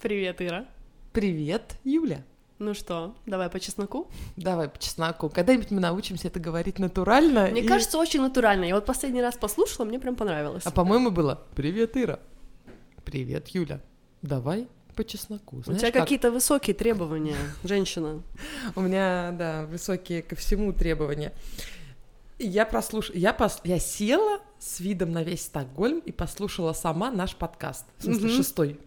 Привет, Ира. Привет, Юля. Ну что, давай по чесноку? Давай по чесноку. Когда-нибудь мы научимся это говорить натурально. Мне и- кажется, очень натурально. Я вот последний раз послушала, мне прям понравилось. А по-моему было «Привет, Ира». «Привет, Юля». Давай по чесноку. У Знаешь, тебя как? какие-то высокие требования, женщина. У меня, да, высокие ко всему требования. Я прослушала, я, пос... я села с видом на весь Стокгольм и послушала сама наш подкаст, в смысле Мгм. шестой,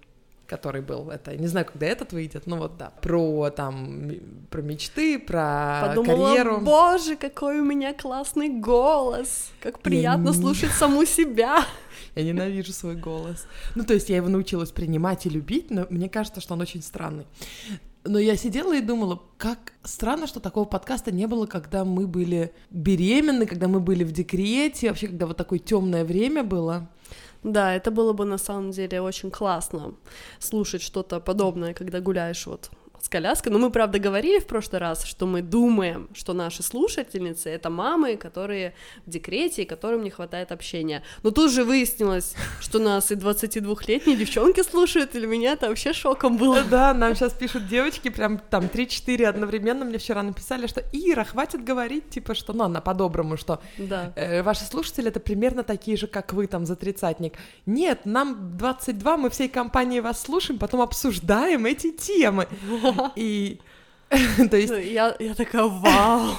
который был. Это я не знаю, когда этот выйдет, но вот да, про там про мечты, про Подумала, карьеру. боже, какой у меня классный голос. Как приятно не- слушать саму себя. Я ненавижу свой голос. Ну, то есть я его научилась принимать и любить, но мне кажется, что он очень странный. Но я сидела и думала, как странно, что такого подкаста не было, когда мы были беременны, когда мы были в декрете, вообще, когда вот такое темное время было. Да, это было бы на самом деле очень классно слушать что-то подобное, когда гуляешь вот с коляской. Но мы, правда, говорили в прошлый раз, что мы думаем, что наши слушательницы — это мамы, которые в декрете и которым не хватает общения. Но тут же выяснилось, что нас и 22-летние девчонки слушают, и для меня это вообще шоком было. Да, нам сейчас пишут девочки, прям там 3-4 одновременно мне вчера написали, что Ира, хватит говорить, типа, что, ну, она по-доброму, что Да. э, ваши слушатели это примерно такие же, как вы, там, за тридцатник. Нет, нам 22, мы всей компанией вас слушаем, потом обсуждаем эти темы. И, то есть, Я, я такая, вау!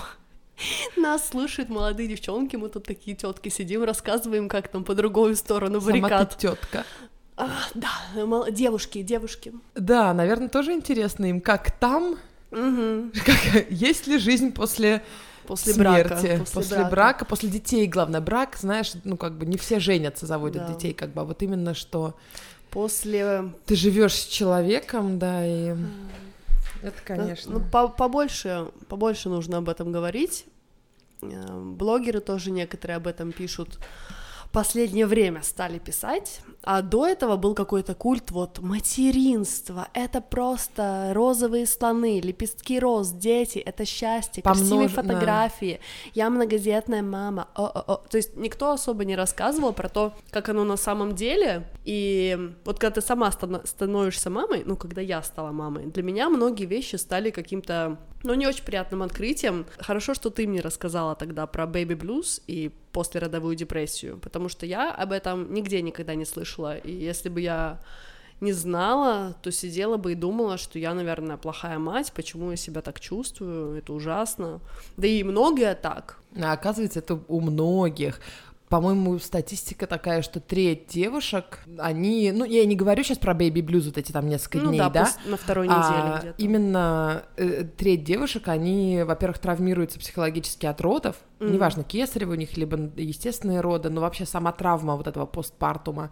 Нас слушают молодые девчонки, мы тут такие тетки сидим, рассказываем, как там по другую сторону сама баррикад. ты тетка. А, да, мол- девушки, девушки. Да, наверное, тоже интересно им, как там, Мгм. как, есть ли жизнь после, После смерти, брака. после, брака. после детей, главное, брак, знаешь, ну, как бы не все женятся, заводят Да. детей, как бы, а вот именно что После... ты живешь с человеком, да, и это, Ну, конечно. по- побольше, побольше нужно об этом говорить. Э, Блогеры тоже некоторые об этом пишут. Последнее время стали писать, а до этого был какой-то культ вот материнство, это просто розовые слоны, лепестки роз, дети, это счастье, красивые Помнож- да. фотографии, я многодетная мама, о-о-о. то есть никто особо не рассказывал про то, как оно на самом деле, и вот когда ты сама становишься мамой, ну, когда я стала мамой, для меня многие вещи стали каким-то, ну, не очень приятным открытием. Хорошо, что ты мне рассказала тогда про baby blues и послеродовую депрессию, потому что я об этом нигде никогда не слышала, и если бы я не знала, то сидела бы и думала, что я, наверное, плохая мать, почему я себя так чувствую, это ужасно. Да и многие так. А оказывается, это у многих. По-моему, статистика такая, что треть девушек, они, ну, я не говорю сейчас про бэйби блюз, вот эти там несколько ну дней, да, да, на второй неделе а где-то. именно э, треть девушек, они, во-первых, травмируются психологически от родов, Мгм. неважно, кесарево у них, либо естественные роды, но вообще сама травма вот этого постпартума.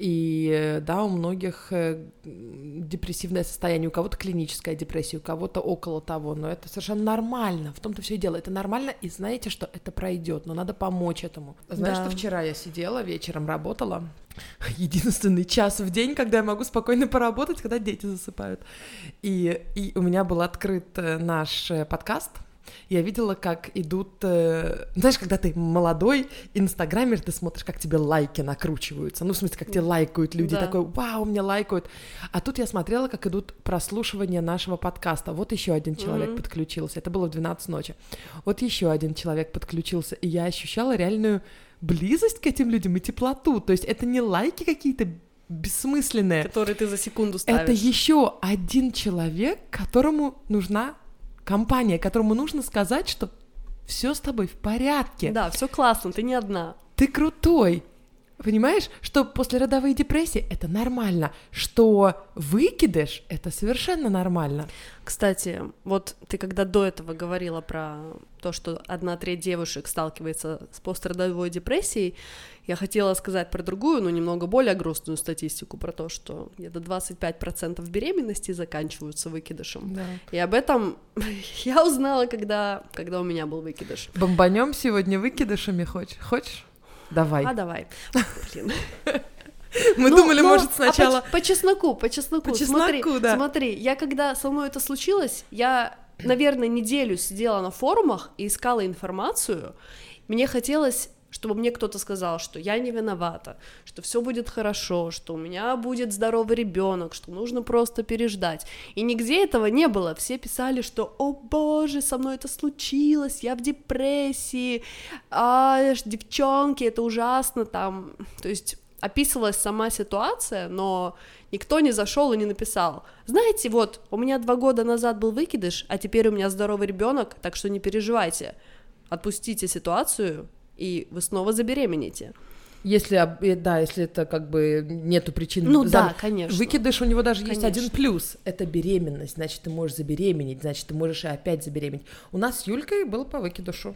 И э, да, у многих э, депрессивное состояние, у кого-то клиническая депрессия, у кого-то около того, но это совершенно нормально, в том-то все и дело, это нормально, и знаете, что это пройдет, но надо помочь этому. Знаешь, Да. что вчера я сидела, вечером работала, единственный час в день, когда я могу спокойно поработать, когда дети засыпают. И, и у меня был открыт э, наш подкаст. Я видела, как идут... э, Знаешь, когда ты молодой, инстаграмер, ты смотришь, как тебе лайки накручиваются. Ну, в смысле, как тебе лайкают люди. Да. Такой, вау, мне лайкают. А тут я смотрела, как идут прослушивания нашего подкаста. Вот еще один человек Мгм. подключился. Это было в 12 ночи. Вот еще один человек подключился. И я ощущала реальную близость к этим людям и теплоту. То есть это не лайки какие-то бессмысленные. который ты за секунду ставишь. Это еще один человек, которому нужна компания, которому нужно сказать, что все с тобой в порядке. Да, все классно, ты не одна. Ты крутой. Понимаешь, что послеродовые депрессии это нормально, что выкидыш это совершенно нормально. Кстати, вот ты когда до этого говорила про то, что одна треть девушек сталкивается с пострадовой депрессией, я хотела сказать про другую, но немного более грустную статистику, про то, что где-то 25% беременности заканчиваются выкидышем. Да. И об этом я узнала, когда, когда у меня был выкидыш. Бомбанем сегодня выкидышами хочешь? Хочешь? Давай. А давай. Блин. Мы Ну, думали, ну, может, а сначала. по, по чесноку, по чесноку. По смотри, чесноку, да. смотри, я когда со мной это случилось, я, наверное, неделю сидела на форумах и искала информацию. Мне хотелось чтобы мне кто-то сказал, что я не виновата, что все будет хорошо, что у меня будет здоровый ребенок, что нужно просто переждать. И нигде этого не было. Все писали, что «О боже, со мной это случилось, я в депрессии, а, девчонки, это ужасно там». То есть описывалась сама ситуация, но никто не зашел и не написал. Знаете, вот, у меня два года назад был выкидыш, а теперь у меня здоровый ребенок, так что не переживайте. Отпустите ситуацию, и вы снова забеременеете. Если, да, если это как бы нету причин. Ну за... да, конечно. Выкидыш у него даже конечно. есть один плюс. Это беременность. Значит, ты можешь забеременеть, значит, ты можешь и опять забеременеть. У нас с Юлькой был по выкидышу.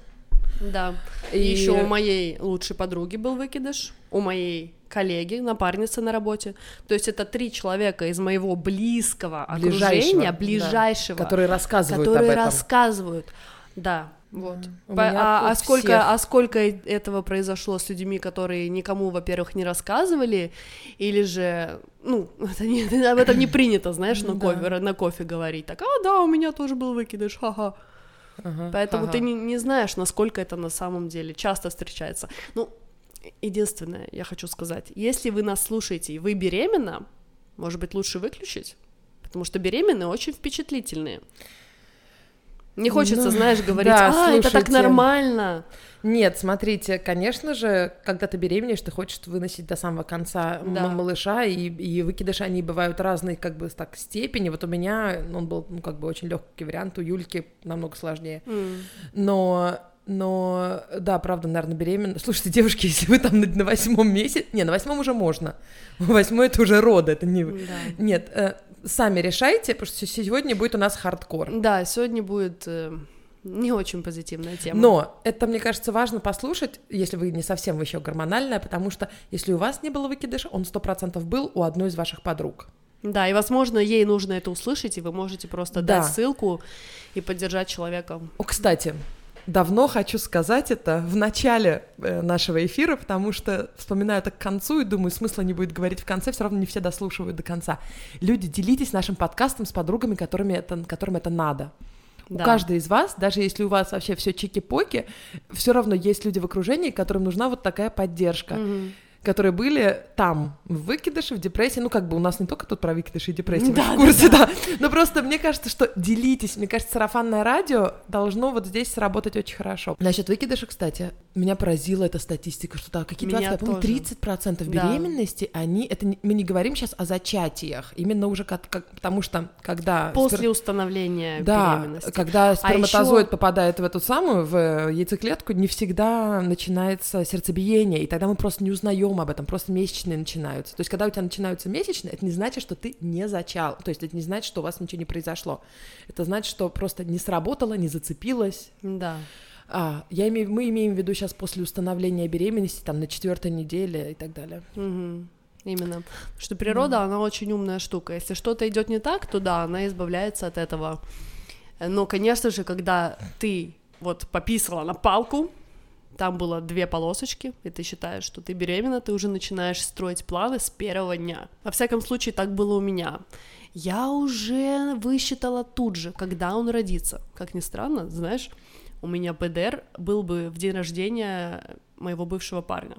Да. И, еще у моей лучшей подруги был выкидыш, у моей коллеги, напарницы на работе. То есть это три человека из моего близкого окружения, ближайшего, да, которые рассказывают которые об этом. рассказывают. Да, вот. По, а, а сколько, а сколько этого произошло с людьми, которые никому, во-первых, не рассказывали, или же, ну, это не, об этом не принято, знаешь, на кофе, на кофе говорить. Так, а да, у меня тоже был выкидыш, ха-ха. Ага, Поэтому ага. ты не, не знаешь, насколько это на самом деле часто встречается. Ну, единственное, я хочу сказать, если вы нас слушаете и вы беременна, может быть, лучше выключить, потому что беременные очень впечатлительные. Не хочется, ну, знаешь, говорить, да, а, слушайте. это так нормально. Нет, смотрите, конечно же, когда ты беременеешь, ты хочешь выносить до самого конца да. малыша, и, и выкидыши, они бывают разные, как бы, так, степени. Вот у меня, он был, ну, как бы, очень легкий вариант, у Юльки намного сложнее. Mm. Но но да, правда, наверное, беременна. Слушайте, девушки, если вы там на, на восьмом месяце, не, на восьмом уже можно. Восьмой это уже роды, это не. Да. Нет, э, сами решайте, потому что сегодня будет у нас хардкор. Да, сегодня будет э, не очень позитивная тема. Но это, мне кажется, важно послушать, если вы не совсем еще гормональная, потому что если у вас не было выкидыша, он сто процентов был у одной из ваших подруг. Да, и, возможно, ей нужно это услышать, и вы можете просто да. дать ссылку и поддержать человека. О, кстати, давно хочу сказать это в начале э, нашего эфира, потому что вспоминаю это к концу и думаю, смысла не будет говорить в конце, все равно не все дослушивают до конца. Люди, делитесь нашим подкастом с подругами, которыми это, которым это надо. Да. У каждой из вас, даже если у вас вообще все чики-поки, все равно есть люди в окружении, которым нужна вот такая поддержка. Угу которые были там, в выкидыше, в депрессии. Ну, как бы у нас не только тут про выкидыши и депрессию, да, в курсе, да, да. да. Но просто мне кажется, что делитесь. Мне кажется, сарафанное радио должно вот здесь сработать очень хорошо. Насчет выкидыша, кстати, меня поразила эта статистика, что да, какие-то, я помню, 30% беременности, да. они, это не, мы не говорим сейчас о зачатиях, именно уже как, как потому что когда... После спер... установления да, беременности. когда а сперматозоид а еще... попадает в эту самую, в яйцеклетку, не всегда начинается сердцебиение, и тогда мы просто не узнаем об этом, просто месячные начинаются. То есть когда у тебя начинаются месячные, это не значит, что ты не зачал, то есть это не значит, что у вас ничего не произошло. Это значит, что просто не сработало, не зацепилось. Да. А, я имею, мы имеем в виду сейчас после установления беременности, там, на четвертой неделе и так далее. Угу. Именно. Что природа, mm. она очень умная штука. Если что-то идет не так, то да, она избавляется от этого. Но, конечно же, когда ты вот пописала на палку, там было две полосочки, и ты считаешь, что ты беременна, ты уже начинаешь строить планы с первого дня. Во всяком случае, так было у меня. Я уже высчитала тут же, когда он родится. Как ни странно, знаешь, у меня ПДР был бы в день рождения моего бывшего парня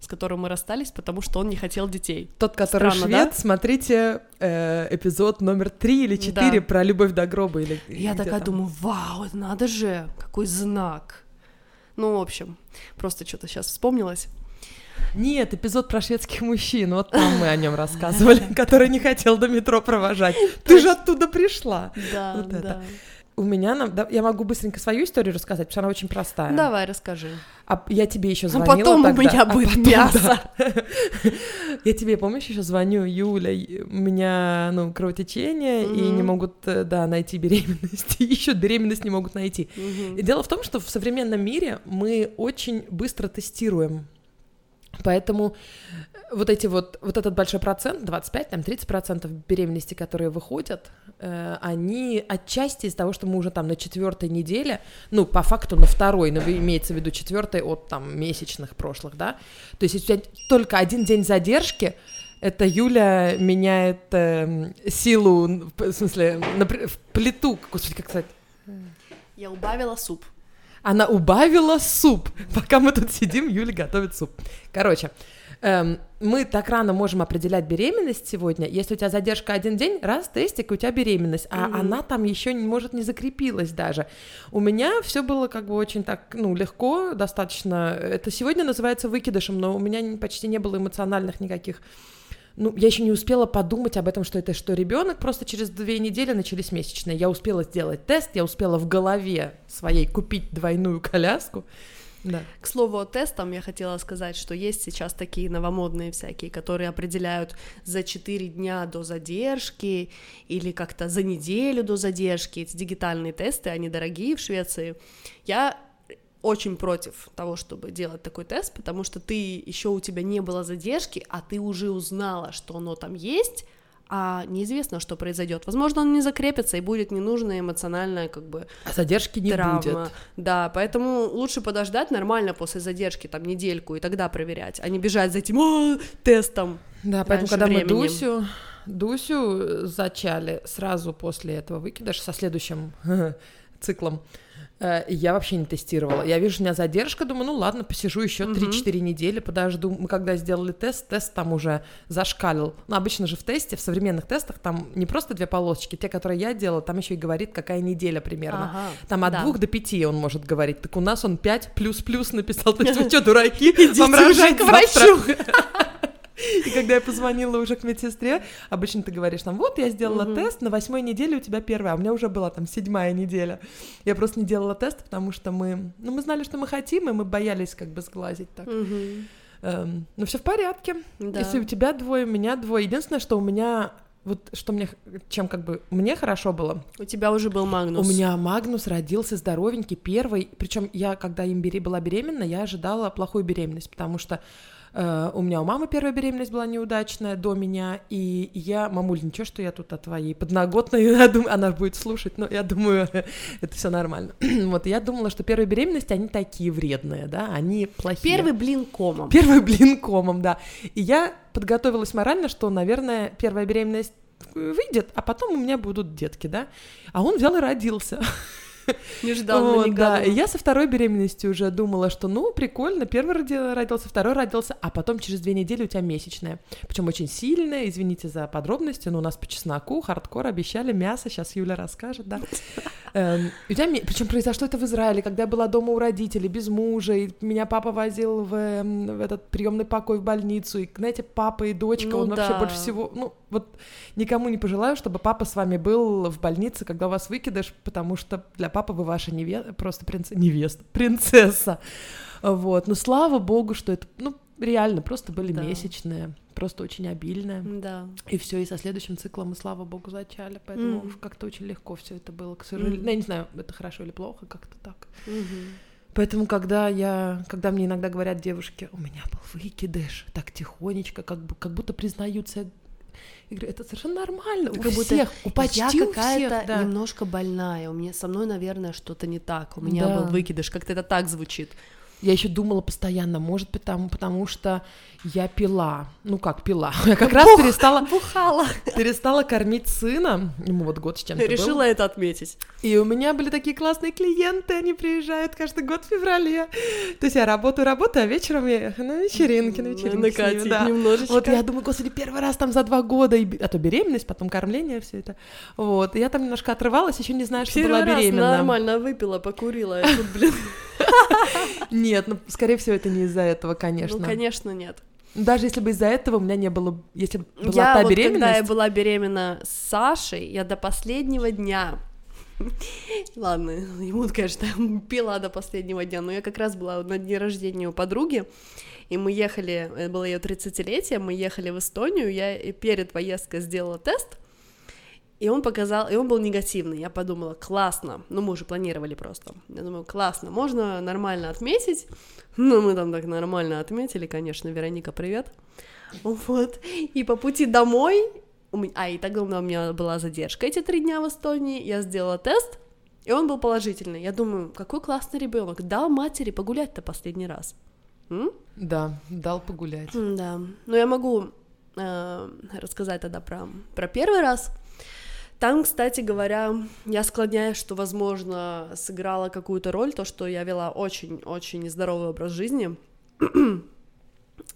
с которым мы расстались, потому что он не хотел детей. Тот, который Странно, швед, да? смотрите э, эпизод номер три или четыре да. про любовь до гроба. Или, Я такая там. думаю, вау, надо же, какой знак. Ну, в общем, просто что-то сейчас вспомнилось. Нет, эпизод про шведских мужчин, вот там мы о нем рассказывали, который не хотел до метро провожать. Ты же оттуда пришла. Да, да у меня, да, я могу быстренько свою историю рассказать, потому что она очень простая. Давай, расскажи. А я тебе еще звонила. А потом тогда. у меня а будет а потом, мясо. Да. я тебе, помнишь, еще звоню, Юля, у меня, ну, кровотечение, mm-hmm. и не могут, э, да, найти беременность, еще беременность не могут найти. Mm-hmm. И дело в том, что в современном мире мы очень быстро тестируем Поэтому вот эти вот, вот этот большой процент, 25, там 30 процентов беременности, которые выходят, э, они отчасти из того, что мы уже там на четвертой неделе, ну, по факту на второй, но имеется в виду четвертой от там месячных прошлых, да, то есть если у тебя только один день задержки, это Юля меняет э, силу, в смысле, на, в плиту, господи, как сказать? Я убавила суп. Она убавила суп. Пока мы тут сидим, Юля готовит суп. Короче, эм, мы так рано можем определять беременность сегодня. Если у тебя задержка один день, раз тестик, у тебя беременность, а mm-hmm. она там еще не может не закрепилась даже. У меня все было как бы очень так, ну, легко, достаточно. Это сегодня называется выкидышем, но у меня почти не было эмоциональных никаких ну, я еще не успела подумать об этом, что это что ребенок, просто через две недели начались месячные. Я успела сделать тест, я успела в голове своей купить двойную коляску, да. К слову о тестам я хотела сказать, что есть сейчас такие новомодные всякие, которые определяют за 4 дня до задержки или как-то за неделю до задержки. Эти дигитальные тесты, они дорогие в Швеции. Я очень против того, чтобы делать такой тест, потому что ты еще у тебя не было задержки, а ты уже узнала, что оно там есть, а неизвестно, что произойдет. Возможно, он не закрепится и будет ненужная эмоциональная как бы а задержки не травма. будет. Да, поэтому лучше подождать нормально после задержки там недельку и тогда проверять, а не бежать за этим О, тестом. Да, поэтому когда времени. мы Дусю Дусю зачали сразу после этого выкидыш со следующим циклом Э, я вообще не тестировала. Я вижу, у меня задержка, думаю, ну ладно, посижу еще 3-4 недели, подожду. Мы когда сделали тест, тест там уже зашкалил. Ну, обычно же в тесте, в современных тестах, там не просто две полосочки, те, которые я делала, там еще и говорит, какая неделя примерно. Ага, там от да. двух до пяти он может говорить. Так у нас он 5 плюс-плюс написал. То есть вы что, дураки? Вам рожать к врачу. И когда я позвонила уже к медсестре, обычно ты говоришь там, вот я сделала угу. тест, на восьмой неделе у тебя первая, а у меня уже была там седьмая неделя. Я просто не делала тест, потому что мы, ну, мы знали, что мы хотим, и мы боялись как бы сглазить так. Угу. Эм, но все в порядке. Да. Если у тебя двое, у меня двое. Единственное, что у меня вот что мне, чем как бы мне хорошо было. У тебя уже был Магнус. У меня Магнус родился здоровенький, первый. Причем я, когда им бери, была беременна, я ожидала плохую беременность, потому что у меня у мамы первая беременность была неудачная до меня, и я, мамуль, ничего, что я тут о твоей подноготной, я думаю, она будет слушать, но я думаю, это все нормально. вот, я думала, что первые беременности, они такие вредные, да, они плохие. Первый блин комом. Первый блин комом, да. И я подготовилась морально, что, наверное, первая беременность выйдет, а потом у меня будут детки, да. А он взял и родился. Нежданно, вот, Да, и я со второй беременности уже думала, что ну, прикольно, первый родился, второй родился, а потом через две недели у тебя месячная. Причем очень сильная, извините за подробности, но у нас по чесноку, хардкор, обещали мясо, сейчас Юля расскажет, да. Эм, Причем произошло это в Израиле, когда я была дома у родителей, без мужа, и меня папа возил в, эм, в этот приемный покой в больницу, и, знаете, папа и дочка, ну, он да. вообще больше всего, ну, вот никому не пожелаю, чтобы папа с вами был в больнице, когда у вас выкидыш, потому что для папы вы ваша невеста, просто принц... невеста, принцесса. Вот, но слава богу, что это, ну, реально, просто были да. месячные, просто очень обильные. Да. И все, и со следующим циклом мы, слава богу, зачали, поэтому mm. как-то очень легко все это было, к сожалению. Mm. Ну, я не знаю, это хорошо или плохо, как-то так. Mm-hmm. Поэтому, когда я, когда мне иногда говорят девушки, у меня был выкидыш, так тихонечко, как, бы, как будто признаются я говорю, это совершенно нормально. у как всех, у почти я какая-то да. немножко больная. У меня со мной, наверное, что-то не так. У меня да. был выкидыш. Как-то это так звучит. Я еще думала постоянно, может быть, потому, потому что я пила. Ну как пила? Я как раз перестала... Бухала. Перестала кормить сына. Ему вот год с чем-то Решила был. это отметить. И у меня были такие классные клиенты, они приезжают каждый год в феврале. То есть я работаю, работаю, а вечером я на вечеринке, на вечеринке. Накатить да. немножечко. Вот я думаю, господи, первый раз там за два года, и... а то беременность, потом кормление, все это. Вот, и я там немножко отрывалась, еще не знаю, что первый была беременна. Раз нормально выпила, покурила, и тут, блин... Нет, ну, скорее всего, это не из-за этого, конечно. Ну, конечно, нет. Даже если бы из-за этого у меня не было, если бы была я та вот, беременность... когда я была беременна с Сашей, я до последнего дня Ладно, ему, конечно, пила до последнего дня, но я как раз была на дне рождения у подруги, и мы ехали, это было ее 30-летие, мы ехали в Эстонию, я перед поездкой сделала тест, и он показал, и он был негативный. Я подумала, классно. Ну, мы уже планировали просто. Я думаю, классно, можно нормально отметить. Ну, мы там так нормально отметили, конечно. Вероника, привет. Вот. И по пути домой... А, и тогда у меня была задержка эти три дня в Эстонии. Я сделала тест, и он был положительный. Я думаю, какой классный ребенок. Дал матери погулять-то последний раз. М? Да, дал погулять. Да. Но я могу э, рассказать тогда про, про первый раз. Там, кстати говоря, я склоняюсь, что, возможно, сыграла какую-то роль то, что я вела очень-очень нездоровый образ жизни.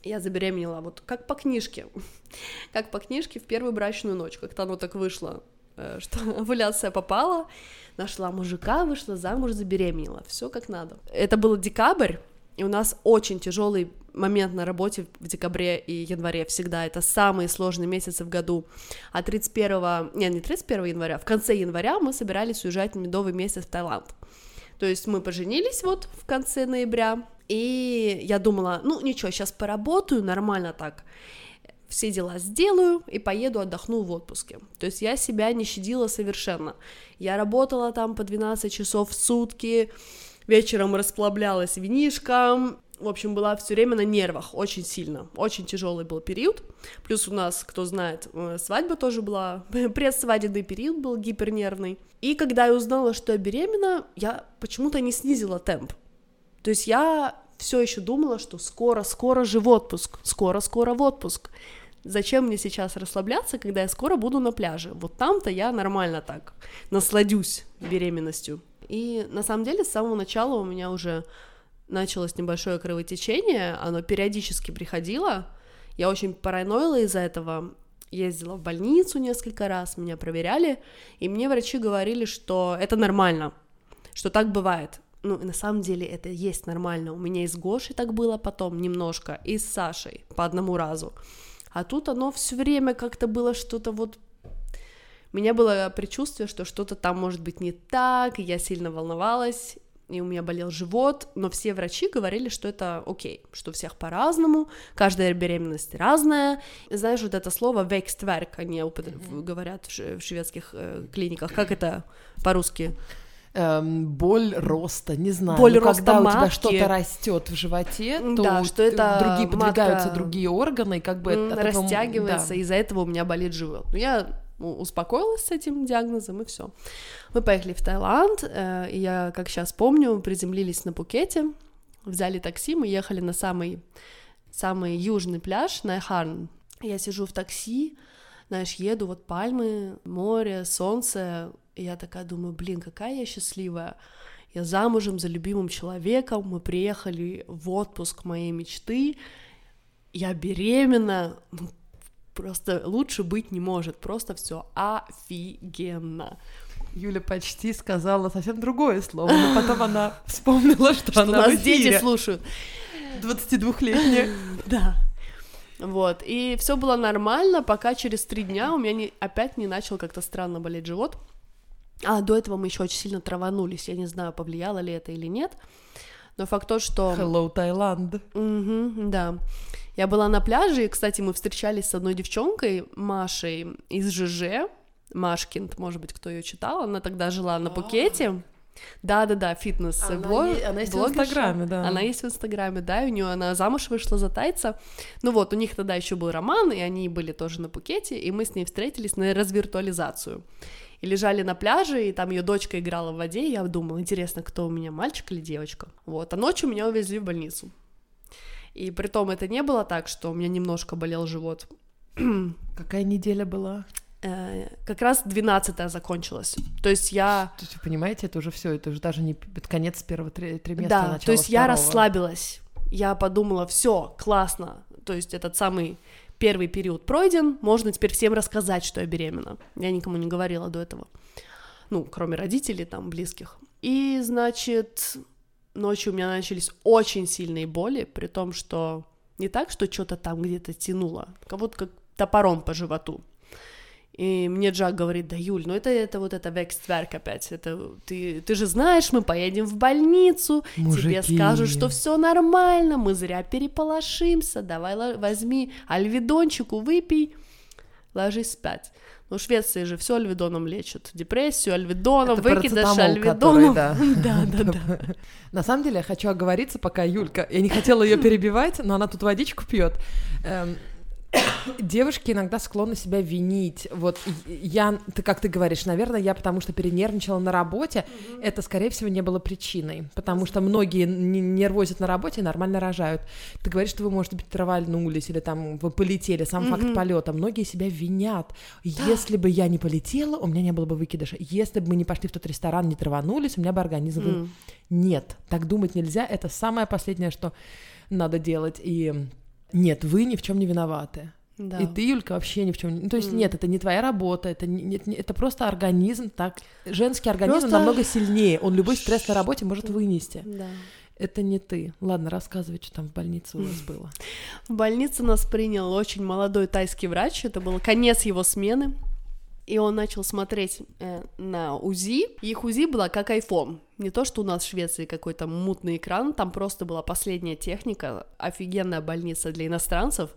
я забеременела вот как по книжке, как по книжке в первую брачную ночь, как-то оно так вышло, э, что овуляция попала, нашла мужика, вышла замуж, забеременела, все как надо. Это был декабрь, и у нас очень тяжелый момент на работе в декабре и январе всегда. Это самые сложные месяцы в году. А 31, не, не 31 января, в конце января мы собирались уезжать на медовый месяц в Таиланд. То есть мы поженились вот в конце ноября, и я думала, ну ничего, сейчас поработаю нормально так, все дела сделаю и поеду отдохну в отпуске. То есть я себя не щадила совершенно. Я работала там по 12 часов в сутки, вечером расплавлялась винишком, в общем, была все время на нервах, очень сильно, очень тяжелый был период. Плюс у нас, кто знает, э, свадьба тоже была, предсвадебный период был гипернервный. И когда я узнала, что я беременна, я почему-то не снизила темп. То есть я все еще думала, что скоро-скоро же в отпуск, скоро-скоро в отпуск. Зачем мне сейчас расслабляться, когда я скоро буду на пляже? Вот там-то я нормально так насладюсь беременностью. И на самом деле с самого начала у меня уже началось небольшое кровотечение, оно периодически приходило. Я очень параноила из-за этого, ездила в больницу несколько раз, меня проверяли, и мне врачи говорили, что это нормально, что так бывает ну, на самом деле это есть нормально. У меня и с Гошей так было потом немножко, и с Сашей по одному разу. А тут оно все время как-то было что-то вот... У меня было предчувствие, что что-то там может быть не так, и я сильно волновалась, и у меня болел живот, но все врачи говорили, что это окей, что у всех по-разному, каждая беременность разная. Знаешь, вот это слово «векстверк» они mm-hmm. говорят в шведских э, клиниках, как это по-русски? эм, боль роста, не знаю. Боль ну, роста когда матки. у тебя что-то растет в животе, то да, что это другие подвигаются матка другие органы, и как бы этого- растягивается, да. из-за этого у меня болит живот. Ну, я успокоилась с этим диагнозом, и все. Мы поехали в Таиланд, э, и я, как сейчас помню, приземлились на Пукете, взяли такси, мы ехали на самый, самый южный пляж, на Эхарн. Я сижу в такси, знаешь, еду, вот пальмы, море, солнце, и я такая думаю, блин, какая я счастливая. Я замужем за любимым человеком, мы приехали в отпуск моей мечты, я беременна, ну, просто лучше быть не может, просто все офигенно. Юля почти сказала совсем другое слово, но потом она вспомнила, что, Что она нас в эфире. дети слушают. 22-летняя. Да. Вот, и все было нормально, пока через три дня у меня не, опять не начал как-то странно болеть живот. А до этого мы еще очень сильно траванулись, я не знаю, повлияло ли это или нет. Но факт то, что... Hello, Таиланд. Мгм, да. Я была на пляже, и, кстати, мы встречались с одной девчонкой, Машей из ЖЖ, Машкинд, может быть, кто ее читал, она тогда жила на Пукете. Да-да-да, фитнес Она блог, е- она есть в. Инстаграме, да. Она есть в Инстаграме, да, и у нее она замуж вышла за тайца. Ну вот, у них тогда еще был роман, и они были тоже на Пукете, и мы с ней встретились на развиртуализацию. И лежали на пляже, и там ее дочка играла в воде, и я думала, интересно, кто у меня, мальчик или девочка? Вот, а ночью меня увезли в больницу. И при том это не было так, что у меня немножко болел живот. Какая неделя была? Э, Как раз 12 закончилась. То есть я... То есть, вы понимаете, это уже все, это уже даже не это конец первого три- триместра, Да, то есть я второго. расслабилась. Я подумала, все, классно. То есть этот самый первый период пройден, можно теперь всем рассказать, что я беременна. Я никому не говорила до этого. Ну, кроме родителей, там, близких. И, значит, ночью у меня начались очень сильные боли, при том, что не так, что что-то там где-то тянуло, как будто как топором по животу. И мне Джак говорит, да, Юль, ну это, это вот это векстверк опять, это ты, ты же знаешь, мы поедем в больницу, тебе Мужики. скажут, что все нормально, мы зря переполошимся, давай возьми альведончику, выпей, ложись спать. Ну, в Швеции же все альведоном лечат, депрессию альведоном, выкидыш альведоном. да. Да, да, да. На самом деле, я хочу оговориться, пока Юлька... Я не хотела ее перебивать, но она тут водичку пьет. Девушки иногда склонны себя винить. Вот я, ты как ты говоришь, наверное, я потому что перенервничала на работе, mm-hmm. это, скорее всего, не было причиной, потому что многие нервозят на работе и нормально рожают. Ты говоришь, что вы, может быть, травальнулись или там вы полетели, сам mm-hmm. факт полета. Многие себя винят. Если бы я не полетела, у меня не было бы выкидыша. Если бы мы не пошли в тот ресторан, не траванулись, у меня бы организм был... Mm. Нет, так думать нельзя. Это самое последнее, что надо делать. И нет, вы ни в чем не виноваты. Да. И ты, Юлька, вообще ни в чем. Ну, то есть, mm. нет, это не твоя работа, это, не, не, это просто организм, так... Женский организм просто... намного сильнее, он любой стресс на работе может вынести. Да. Это не ты. Ладно, рассказывай, что там в больнице у вас было. В больнице нас принял очень молодой тайский врач, это был конец его смены, и он начал смотреть э, на УЗИ. Их УЗИ была как iPhone. Не то, что у нас в Швеции какой-то мутный экран, там просто была последняя техника, офигенная больница для иностранцев.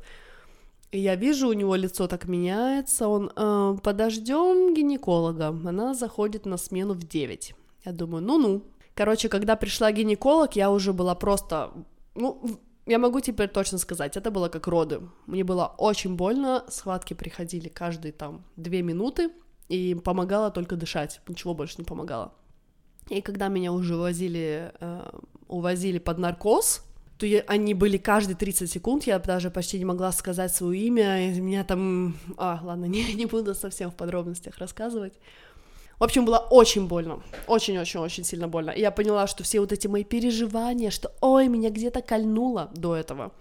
И я вижу, у него лицо так меняется, он э, подождем гинеколога, она заходит на смену в 9. Я думаю, ну-ну. Короче, когда пришла гинеколог, я уже была просто, ну, я могу теперь точно сказать, это было как роды. Мне было очень больно, схватки приходили каждые там две минуты, и помогало только дышать, ничего больше не помогало. И когда меня уже увозили, э, увозили под наркоз, то я, они были каждые 30 секунд, я даже почти не могла сказать свое имя, и меня там... А, ладно, не, не буду совсем в подробностях рассказывать. В общем, было очень больно, очень-очень-очень сильно больно. И я поняла, что все вот эти мои переживания, что ой, меня где-то кольнуло до этого,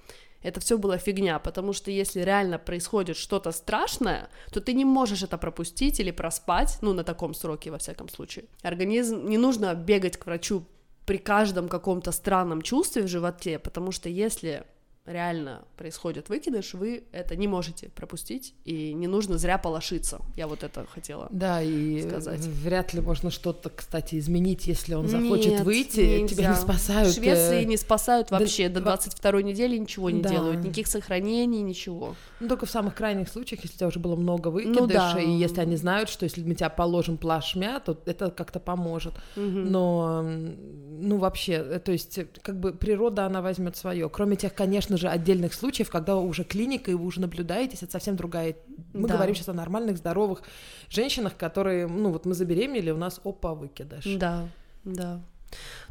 это все было фигня, потому что если реально происходит что-то страшное, то ты не можешь это пропустить или проспать, ну, на таком сроке, во всяком случае. Организм, не нужно бегать к врачу при каждом каком-то странном чувстве в животе, потому что если реально происходит выкидыш, вы это не можете пропустить, и не нужно зря полошиться. Я вот это хотела да, и сказать. вряд ли можно что-то, кстати, изменить, если он захочет Нет, выйти, нельзя. тебя не спасают. В Швеции э, не спасают вообще, да, до 22 недели ничего не да. делают, никаких сохранений, ничего. Ну, только в самых крайних случаях, если у тебя уже было много выкидыша, ну, да. и если они знают, что если мы тебя положим плашмя, то это как-то поможет. Угу. Но, ну, вообще, э, то есть, как бы природа, она возьмет свое. Кроме тех, конечно же, отдельных случаев, когда уже клиника, и вы уже наблюдаетесь, это совсем другая... Мы да. говорим сейчас о нормальных, здоровых женщинах, которые, ну вот мы забеременели, у нас опа, выкидыш. Да, да.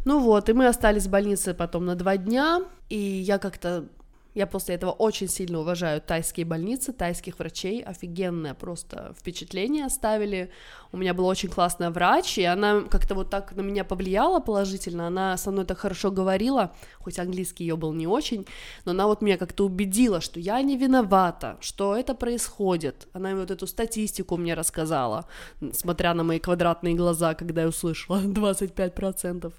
Ну вот, и мы остались в больнице потом на два дня, и я как-то я после этого очень сильно уважаю тайские больницы, тайских врачей, офигенное просто впечатление оставили. У меня была очень классная врач, и она как-то вот так на меня повлияла положительно, она со мной так хорошо говорила, хоть английский ее был не очень, но она вот меня как-то убедила, что я не виновата, что это происходит. Она вот эту статистику мне рассказала, смотря на мои квадратные глаза, когда я услышала 25%.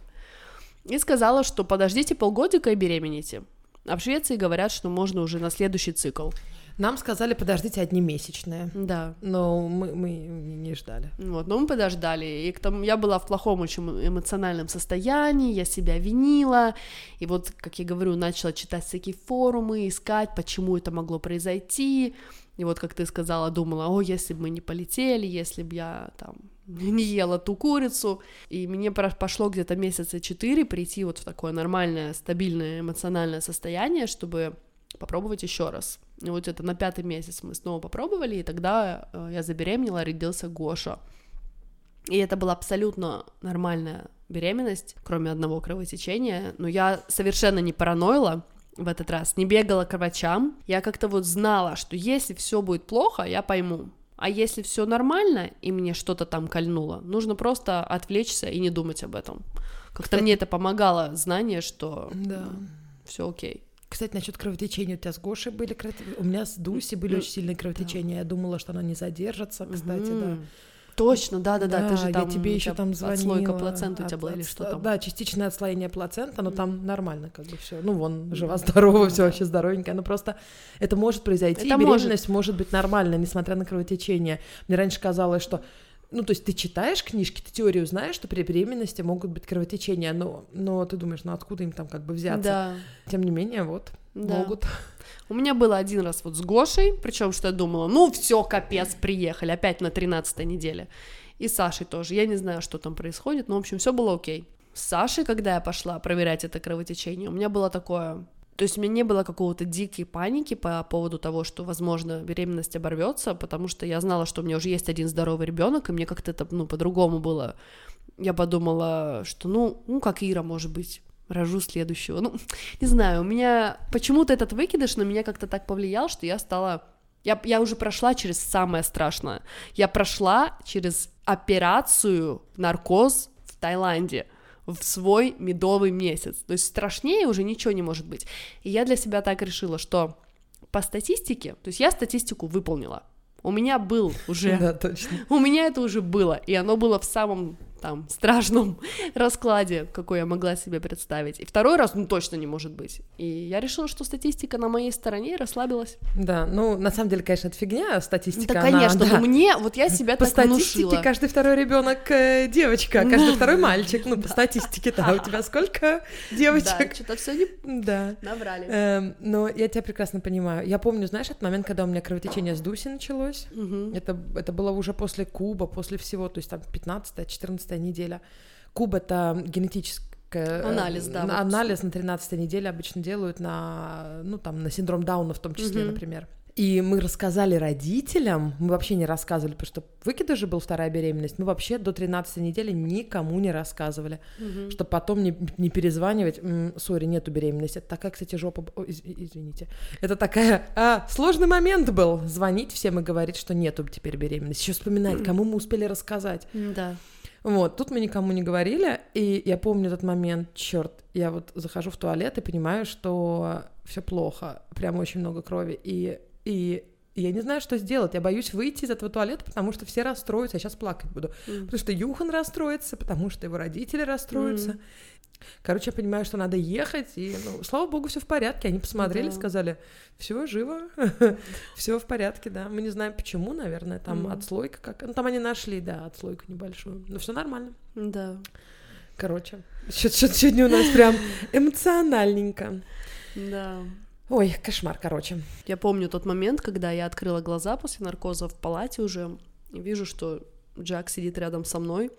И сказала, что подождите полгодика и беременните. А в Швеции говорят, что можно уже на следующий цикл. Нам сказали, подождите одни месячные. Да. Но мы, мы не ждали. Вот, но мы подождали. И к тому я была в плохом очень эмоциональном состоянии, я себя винила. И вот, как я говорю, начала читать всякие форумы, искать, почему это могло произойти. И вот, как ты сказала, думала, о, если бы мы не полетели, если бы я там не ела ту курицу, и мне пошло где-то месяца четыре прийти вот в такое нормальное, стабильное эмоциональное состояние, чтобы попробовать еще раз. И вот это на пятый месяц мы снова попробовали, и тогда э, я забеременела, родился Гоша. И это была абсолютно нормальная беременность, кроме одного кровотечения, но я совершенно не параноила, в этот раз, не бегала к врачам. Я как-то вот знала, что если все будет плохо, я пойму. А если все нормально, и мне что-то там кольнуло, нужно просто отвлечься и не думать об этом. Как-то Кстати... мне это помогало, знание, что да. все окей. Кстати, насчет кровотечения у тебя с Гошей были кровотечения, у меня с Дуси были очень сильные кровотечения. Да. Я думала, что она не задержится, кстати, mm-hmm. да. Точно, да, да, да, ты же там. Я тебе еще там звонила. Отслойка плаценты у тебя была или что там? Да, частичное отслоение плацента, но там нормально как бы все. Ну вон, жива-здорова, все вообще здоровенькая. Но просто это может произойти, это беременность может. может быть нормальная, несмотря на кровотечение. Мне раньше казалось, что ну, то есть ты читаешь книжки, ты теорию знаешь, что при беременности могут быть кровотечения, но, но ты думаешь, ну откуда им там как бы взяться? Да. Тем не менее, вот, да. могут. У меня было один раз вот с Гошей, причем что я думала, ну все, капец, приехали, опять на 13 неделе. И с Сашей тоже. Я не знаю, что там происходит, но, в общем, все было окей. С Сашей, когда я пошла проверять это кровотечение, у меня было такое То есть у меня не было какого-то дикой паники по поводу того, что, возможно, беременность оборвется, потому что я знала, что у меня уже есть один здоровый ребенок, и мне как-то это, ну, по-другому было. Я подумала, что, ну, ну, как Ира, может быть, рожу следующего. Ну, не знаю, у меня почему-то этот выкидыш на меня как-то так повлиял, что я стала... Я, я уже прошла через самое страшное. Я прошла через операцию наркоз в Таиланде в свой медовый месяц. То есть страшнее уже ничего не может быть. И я для себя так решила, что по статистике, то есть я статистику выполнила. У меня был уже... Да, точно. У меня это уже было, и оно было в самом там страшном раскладе, какой я могла себе представить. И второй раз, ну, точно не может быть. И я решила, что статистика на моей стороне и расслабилась. Да, ну, на самом деле, конечно, это фигня, статистика. Да, конечно, она, да. но мне, вот я себя по так статистике внушила. каждый второй ребенок э, девочка, а каждый второй мальчик. Ну, по статистике, да, у тебя сколько Да, девочек? что-то все не Да. набрали. Эм, но я тебя прекрасно понимаю. Я помню, знаешь, этот момент, когда у меня кровотечение с Дуси началось. Это, это было уже после Куба, после всего, то есть там 15-14 неделя. Куб — это генетическое... э, Анализ, да, на- вот. Анализ на 13 неделе обычно делают на, ну, там, на синдром Дауна в том числе, Мгм. например. И мы рассказали родителям, мы вообще не рассказывали, потому что выкидыш же был вторая беременность, мы вообще до 13 недели никому не рассказывали, Мгм. чтобы потом не, не перезванивать, «М, сори, нету беременности, это такая, кстати, жопа, ой, из- извините, это такая, а, сложный момент был, звонить всем и говорить, что нету теперь беременности, еще вспоминать, кому мы успели рассказать. Да. Вот, тут мы никому не говорили, и я помню этот момент, черт, я вот захожу в туалет и понимаю, что все плохо, прям очень много крови, и, и я не знаю, что сделать, я боюсь выйти из этого туалета, потому что все расстроятся, я сейчас плакать буду, М. потому что Юхан расстроится, потому что его родители расстроятся. Короче, я понимаю, что надо ехать, и, ну, слава богу, все в порядке. Они посмотрели, Да. сказали, все живо, все в порядке, да. Мы не знаем почему, наверное, там Мгм. отслойка как. Ну, там они нашли, да, отслойку небольшую. Но все нормально. Да. Короче, что-то сегодня у нас прям эмоциональненько. Да. Ой, кошмар, короче. Я помню тот момент, когда я открыла глаза после наркоза в палате уже, и вижу, что Джак сидит рядом со мной,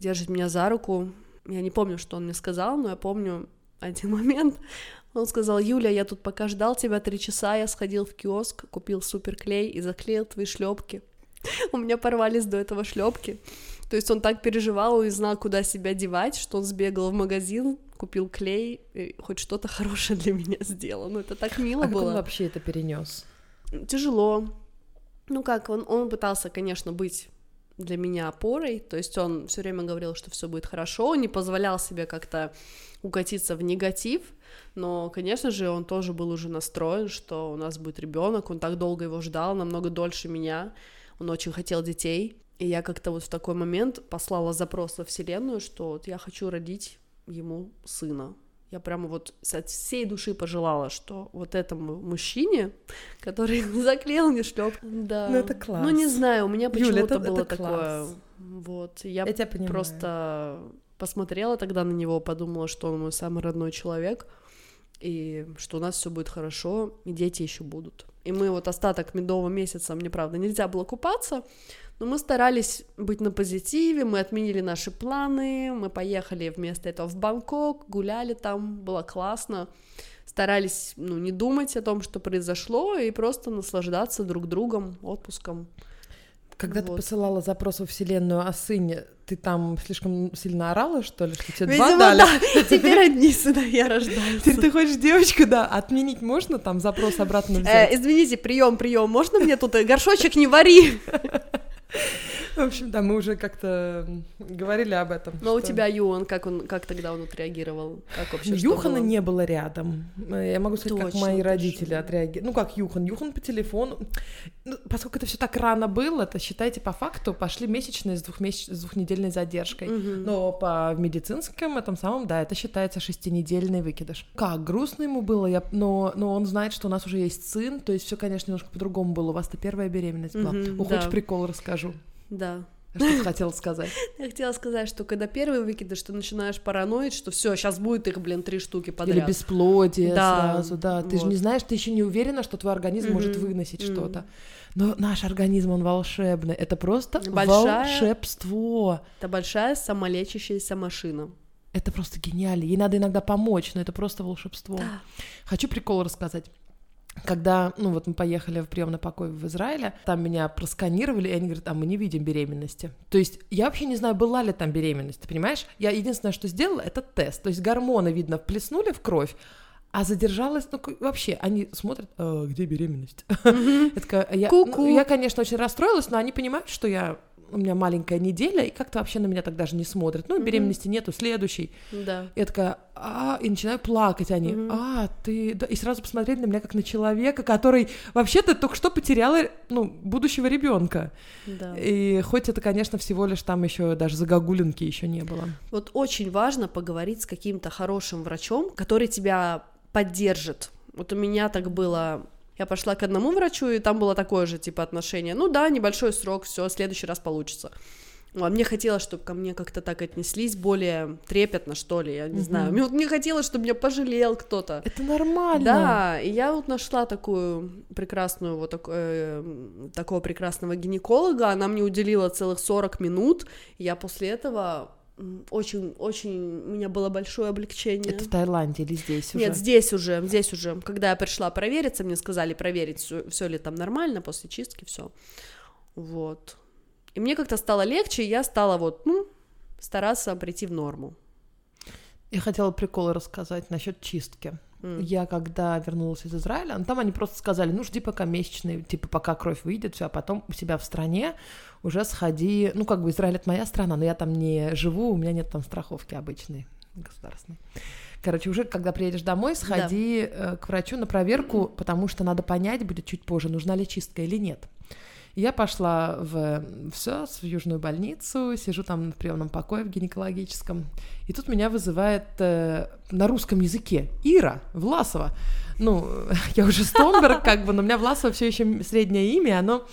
держит меня за руку. Я не помню, что он мне сказал, но я помню один момент. Он сказал, Юля, я тут пока ждал тебя три часа, я сходил в киоск, купил суперклей и заклеил твои шлепки. У меня порвались до этого шлепки. То есть он так переживал и знал, куда себя девать, что он сбегал в магазин, купил клей, и хоть что-то хорошее для меня сделал. Ну, это так мило А как было. он вообще это перенес? тяжело. Ну как, он, он пытался, конечно, быть для меня опорой, то есть он все время говорил, что все будет хорошо, он не позволял себе как-то укатиться в негатив, но, конечно же, он тоже был уже настроен, что у нас будет ребенок, он так долго его ждал, намного дольше меня, он очень хотел детей, и я как-то вот в такой момент послала запрос во Вселенную, что вот я хочу родить ему сына. Я прямо вот от всей души пожелала, что вот этому мужчине, который заклеил мне шлеп. Да. Ну, это класс. Ну, не знаю, у меня почему-то было это такое. класс. Вот. Я, Я тебя понимаю. просто посмотрела тогда на него, подумала, что он мой самый родной человек, и что у нас все будет хорошо, и дети еще будут. И мы вот остаток медового месяца, мне правда нельзя было купаться, но мы старались быть на позитиве, мы отменили наши планы, мы поехали вместо этого в Бангкок, гуляли там, было классно, старались, ну, не думать о том, что произошло, и просто наслаждаться друг другом, отпуском. Когда ты Вот. посылала запрос во Вселенную о сыне, ты там слишком сильно орала, что ли, что тебе Видимо, два дали? да, теперь одни сыновья рождаются. Теперь ты хочешь девочку, да, отменить можно, там запрос обратно взять? Э, извините, прием, прием, можно мне тут э, горшочек не вари? В общем, да, мы уже как-то говорили об этом. Но у что- тебя Юан, как он, как тогда он отреагировал? Как вообще? Юхана было? не было рядом. Э, Я могу сказать, как Точно, мои точно. родители отреагировали. Ну, как Юхан. Юхан по телефону. Ну, поскольку это все так рано было, то считайте по факту пошли месячные с, двухмесяч... с двухнедельной задержкой. Мгм. Но по медицинском этом самом, да, это считается шестинедельный выкидыш. Как грустно ему было, я... но, но он знает, что у нас уже есть сын, то есть все, конечно, немножко по-другому было. У вас-то первая беременность была. Ну, хочешь да. прикол расскажу? Да. Что ты хотела сказать? Я хотела сказать, что когда первый выкидыш, ты начинаешь параноить, что все, сейчас будет их, блин, три штуки подряд. Или бесплодие Да, сразу, да. Ты же вот. не знаешь, ты еще не уверена, что твой организм может Мгм, выносить мгм. что-то. Но наш организм, он волшебный. Это просто Большая- волшебство. Это большая самолечащаяся машина. это просто гениально. Ей надо иногда помочь, но это просто волшебство. Да. Хочу прикол рассказать. Когда, ну вот мы поехали в приемный покой в Израиле, там меня просканировали, и они говорят, а мы не видим беременности. То есть я вообще не знаю, была ли там беременность, ты понимаешь? Я единственное, что сделала, это тест. То есть гормоны, видно, вплеснули в кровь, а задержалась, ну, вообще, они смотрят, «А, где беременность? Я такая, я, Ку-ку. ну, я, конечно, очень расстроилась, но они понимают, что я у меня маленькая неделя, и как-то вообще на меня так даже не смотрят. Ну, беременности нету, следующий. Да. Я такая, а, и начинаю плакать они. А, ты, да, и сразу посмотрели на меня как на человека, который вообще-то только что потеряла, ну, будущего ребенка. Да. И хоть это, конечно, всего лишь там еще даже загогулинки еще не было. Вот очень важно поговорить с каким-то хорошим врачом, который тебя поддержит. Вот у меня так было. Я пошла к одному врачу, и там было такое же типа отношение. Ну да, небольшой срок, все, в следующий раз получится. А мне хотелось, чтобы ко мне как-то так отнеслись более трепетно, что ли, я не знаю. Мне, вот мне хотелось, чтобы меня пожалел кто-то. Это нормально. Да, и я вот нашла такую прекрасную, вот так- э, такого прекрасного гинеколога, она мне уделила целых 40 минут, и я после этого очень-очень, у меня было большое облегчение. Это в Таиланде или здесь уже? Нет, здесь уже, здесь уже. Когда я пришла провериться, мне сказали проверить, все ли там нормально после чистки, все. Вот. И мне как-то стало легче, и я стала вот, ну, стараться прийти в норму. Я хотела прикол рассказать насчет чистки. Я когда вернулась из Израиля, ну, там они просто сказали, ну жди пока месячные, типа пока кровь выйдет, все, а потом у себя в стране уже сходи, ну как бы Израиль это моя страна, но я там не живу, у меня нет там страховки обычной государственной. Короче, уже когда приедешь домой, сходи э, к врачу на проверку, потому что надо понять будет чуть позже, нужна ли чистка или нет. Я пошла в все в южную больницу, сижу там в приемном покое в гинекологическом, и тут меня вызывает э, на русском языке Ира Власова. Ну, я уже Стонберг, как бы, но у меня Власова все еще среднее имя, оно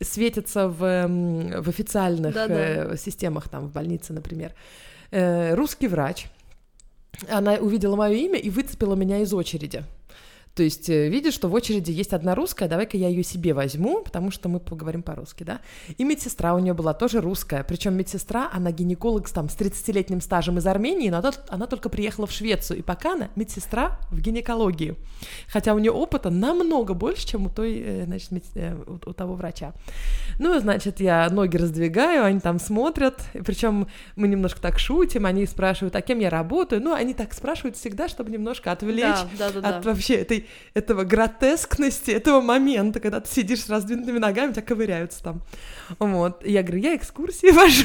светится в, в официальных Да-да. э, системах, там, в больнице, например. Э, русский врач. Она увидела мое имя и выцепила меня из очереди. То есть, э, видишь, что в очереди есть одна русская, давай-ка я ее себе возьму, потому что мы поговорим по-русски, да? И медсестра у нее была тоже русская, причем медсестра, она гинеколог с, там, с 30-летним стажем из Армении, но она, она только приехала в Швецию, и пока она медсестра в гинекологии. Хотя у нее опыта намного больше, чем у той, э, значит, медс- э, у, у того врача. Ну, значит, я ноги раздвигаю, они там смотрят, причем мы немножко так шутим, они спрашивают, а кем я работаю, ну, они так спрашивают всегда, чтобы немножко отвлечь Да, да, да, да. от вообще этой, этого гротескности, этого момента, когда ты сидишь с раздвинутыми ногами, тебя ковыряются там. Вот. И я говорю, я экскурсии вожу.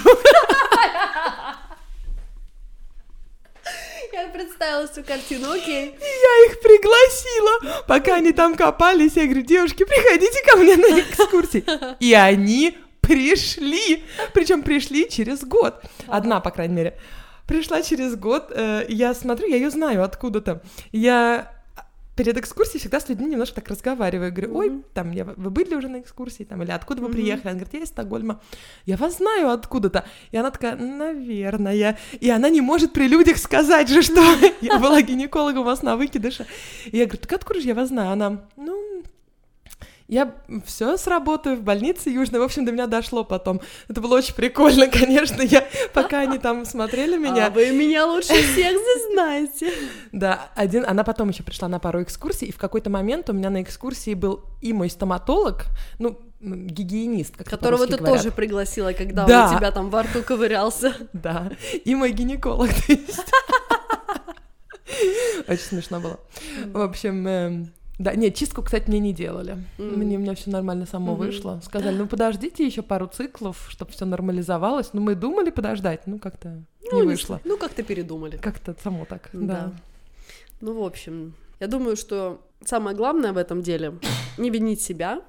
Я представила всю картину, окей. Я их пригласила, пока они там копались. Я говорю, девушки, приходите ко мне на экскурсии. И они пришли. Причем пришли через год. Одна, по крайней мере. Пришла через год. э, Я смотрю, я ее знаю откуда-то. Я перед экскурсией всегда с людьми немножко так разговариваю. Говорю, ой, там, я, вы были уже на экскурсии, там, или откуда вы приехали? Она говорит, я из Стокгольма. Я вас знаю откуда-то. И она такая, наверное. И она не может при людях сказать же, что я была гинекологом у вас на выкидыше. И я говорю, так откуда же я вас знаю? Она, ну, я все сработаю в больнице Южной. В общем, до меня дошло потом. Это было очень прикольно, конечно. Я, пока они там смотрели меня, А вы меня лучше всех здесь знаете. да, один, она потом еще пришла на пару экскурсий, и в какой-то момент у меня на экскурсии был и мой стоматолог, ну, гигиенист, как Которого ты говорят. тоже пригласила, когда Да. он у тебя там во рту ковырялся. Да, и мой гинеколог. Очень смешно было. В общем, эм, да, нет, чистку, кстати, мне не делали. М. Мне, у меня все нормально само Мгм. вышло. Сказали, ну подождите еще пару циклов, чтобы все нормализовалось. Ну, мы думали подождать, ну как-то Ну, не не вышло. знаю. Ну, как-то передумали. Как-то само так, Да. да. Ну, в общем, я думаю, что самое главное в этом деле не винить себя,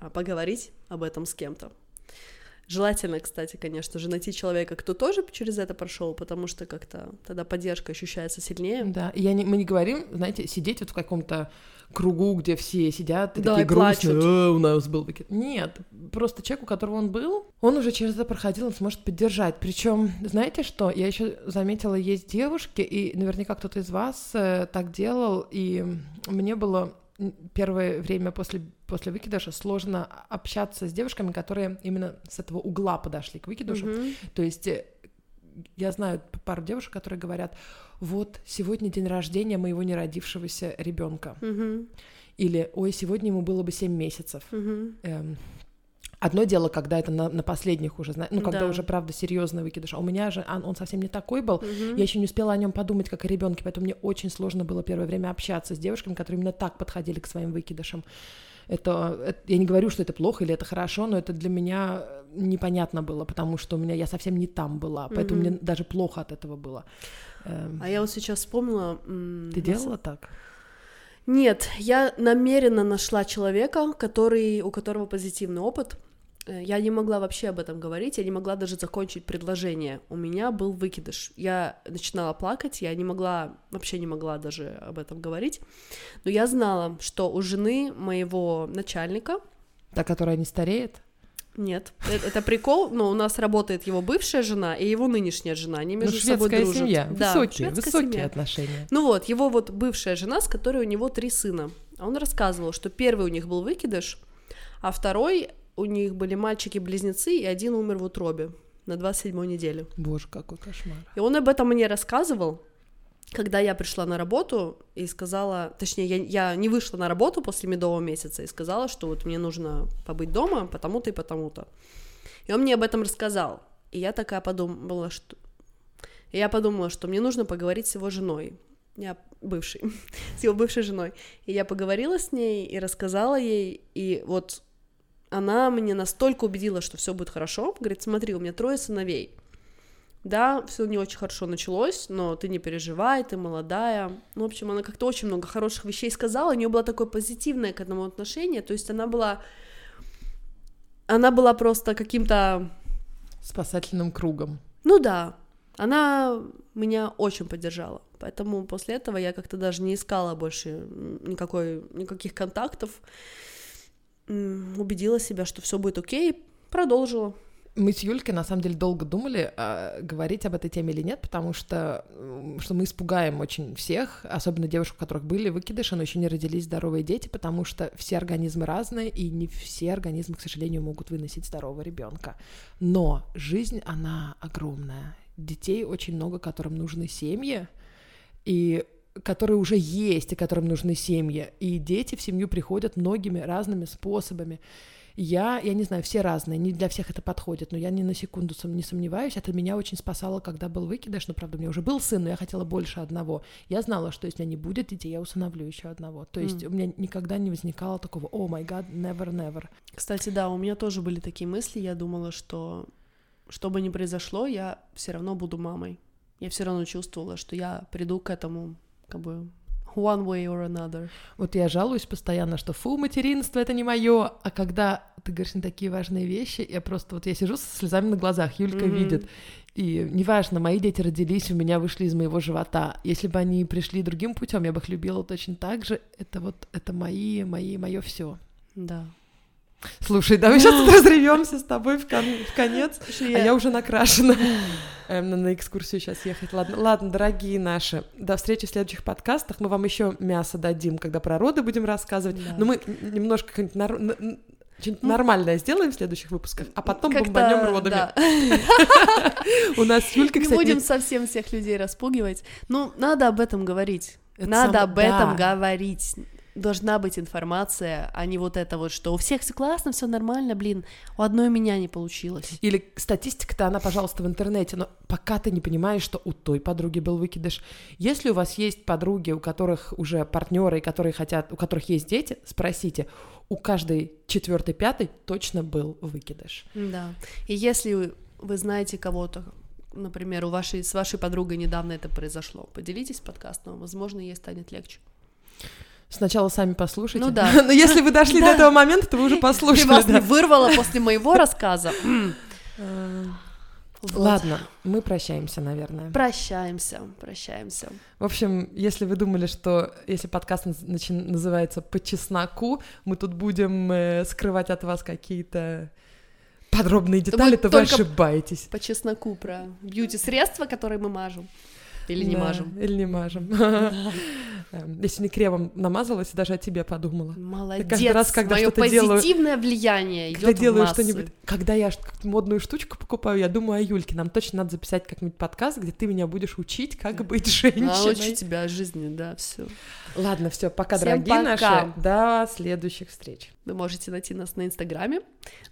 а поговорить об этом с кем-то. Желательно, кстати, конечно же, найти человека, кто тоже через это прошел, потому что как-то тогда поддержка ощущается сильнее. Да, и я не, мы не говорим, знаете, сидеть вот в каком-то кругу, где все сидят и Да, такие и грустные, плачут. «Э, у нас был выкид. Нет, просто человек, у которого он был, он уже через это проходил, он сможет поддержать. Причем, знаете что, я еще заметила, есть девушки, и наверняка кто-то из вас э, так делал, и мне было первое время после, после выкидыша сложно общаться с девушками, которые именно с этого угла подошли к выкидышу. Мгм. То есть э, я знаю пару девушек, которые говорят, вот сегодня день рождения моего неродившегося ребенка. Мгм. Или, ой, сегодня ему было бы 7 месяцев. Мгм. Эм, Одно дело, когда это на, на последних уже, ну, когда Да. уже, правда, серьезный выкидыш. А у меня же он, он совсем не такой был. Мгм. Я еще не успела о нем подумать, как о ребенке, поэтому мне очень сложно было первое время общаться с девушками, которые именно так подходили к своим выкидышам. Это, это- я не говорю, что это плохо или это хорошо, но это для меня э, непонятно было, потому что у меня я совсем не там была, поэтому Мгм. мне даже плохо от этого было. Эм, А я вот сейчас вспомнила... Ты делала так? Нет, я намеренно нашла человека, который, у которого позитивный опыт. Э, Я не могла вообще об этом говорить, я не могла даже закончить предложение. У меня был выкидыш. Я начинала плакать, я не могла, вообще не могла даже об этом говорить. Но я знала, что у жены моего начальника Та, которая не стареет? нет, э- это прикол, но у нас работает его бывшая жена и его нынешняя жена, они Ну, между собой шведская дружат. семья. Да, высокие, высокие семья. отношения. Ну вот, его вот бывшая жена, с которой у него три сына. Он рассказывал, что первый у них был выкидыш, а второй у них были мальчики-близнецы, и один умер в утробе на 27-й неделе. Боже, какой кошмар. И он об этом мне рассказывал, когда я пришла на работу и сказала, точнее, я, я не вышла на работу после медового месяца и сказала, что вот мне нужно побыть дома потому-то и потому-то. И он мне об этом рассказал. И я такая подумала, что... И я подумала, что мне нужно поговорить с его женой. Я бывшей, с его бывшей женой. И я поговорила с ней и рассказала ей, и вот она мне настолько убедила, что все будет хорошо. Говорит, смотри, у меня трое сыновей. Да, все не очень хорошо началось, но ты не переживай, ты молодая. Ну, в общем, она как-то очень много хороших вещей сказала, у нее было такое позитивное к этому отношение, то есть она была... Она была просто каким-то... Спасательным кругом. Ну да, она меня очень поддержала. Поэтому после этого я как-то даже не искала больше никакой, никаких контактов. Убедила себя, что все будет окей, продолжила. Мы с Юлькой, на самом деле, долго думали, а, говорить об этой теме или нет, потому что, что мы испугаем очень всех, особенно девушек, у которых были выкидыши, но еще не родились здоровые дети, потому что все организмы разные, и не все организмы, к сожалению, могут выносить здорового ребенка. Но жизнь, она огромная. Детей очень много, которым нужны семьи, и которые уже есть, и которым нужны семьи. И дети в семью приходят многими разными способами. Я, я не знаю, все разные, не для всех это подходит, но я ни на секунду сом- не сомневаюсь, это меня очень спасало, когда был выкидыш, ну, правда, у меня уже был сын, но я хотела больше одного. Я знала, что если не будет детей, я усыновлю еще одного. То есть М. у меня никогда не возникало такого, о май гад, never, never. Кстати, да, у меня тоже были такие мысли. Я думала, что что бы ни произошло, я все равно буду мамой. Я все равно чувствовала, что я приду к этому как бы one way or another. Вот я жалуюсь постоянно, что фу, материнство это не мое. А когда ты говоришь на такие важные вещи, я просто вот я сижу со слезами на глазах, Юлька Мгм. видит. И неважно, мои дети родились, у меня вышли из моего живота. Если бы они пришли другим путем, я бы их любила точно так же. Это вот это мои, мои, мое все. Да. Слушай, давай сейчас тут разревемся с тобой в, кон- в конец. А я уже накрашена. Эм, на- экскурсию сейчас ехать. Ладно, ладно, дорогие наши, до встречи в следующих подкастах. Мы вам еще мясо дадим, когда про роды будем рассказывать. Да. Но мы немножко что-нибудь Ну, нормальное сделаем в следующих выпусках, а потом бомбанем родами. да. У нас с Юлькой, Не кстати, будем совсем всех людей распугивать. Ну, надо об этом говорить. Это надо сам- об этом да. говорить. Должна быть информация, а не вот это вот, что у всех все классно, все нормально, блин, у одной меня не получилось. Или статистика-то, она, пожалуйста, в интернете, но пока ты не понимаешь, что у той подруги был выкидыш. Если у вас есть подруги, у которых уже партнеры, которые хотят, у которых есть дети, спросите, у каждой четвертой, пятой точно был выкидыш. Да. И если вы знаете кого-то, например, у вашей, с вашей подругой недавно это произошло, поделитесь подкастом, возможно, ей станет легче. Сначала сами послушайте. Ну да. Но если вы дошли до этого момента, то вы уже Ты послушали. вас да. не вырвало после моего рассказа. М. Вот. Ладно, мы прощаемся, наверное. Прощаемся, прощаемся. В общем, если вы думали, что если подкаст наз- начи- называется «По чесноку», мы тут будем э, скрывать от вас какие-то подробные детали, будет то вы ошибаетесь. По чесноку про бьюти-средства, которые мы мажем. Или не Да, мажем. Или не мажем. Эм, Я сегодня кремом намазалась и даже о тебе подумала. Молодец, каждый раз, когда мое что-то делаю- позитивное влияние Когда идет в делаю что-нибудь, когда я модную штучку покупаю, я думаю о Юльке. Нам точно надо записать как-нибудь подкаст, где ты меня будешь учить, как быть женщиной. Научу тебя жизни, да, все. Ладно, все, пока, Всем дорогие пока. наши. До следующих встреч. Вы можете найти нас на Инстаграме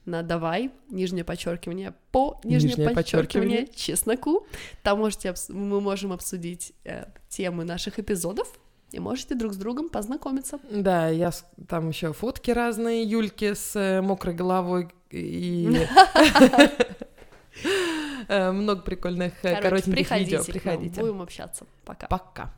на давай, нижнее подчеркивание, по нижнее, Нижнее подчеркивание, подчеркивание. чесноку. Там можете, мы можем обсудить э, темы наших эпизодов и можете друг с другом познакомиться. Да, я там еще фотки разные Юльки с э, мокрой головой и э, много прикольных э, коротеньких видео. Приходите. будем общаться. Пока. Пока.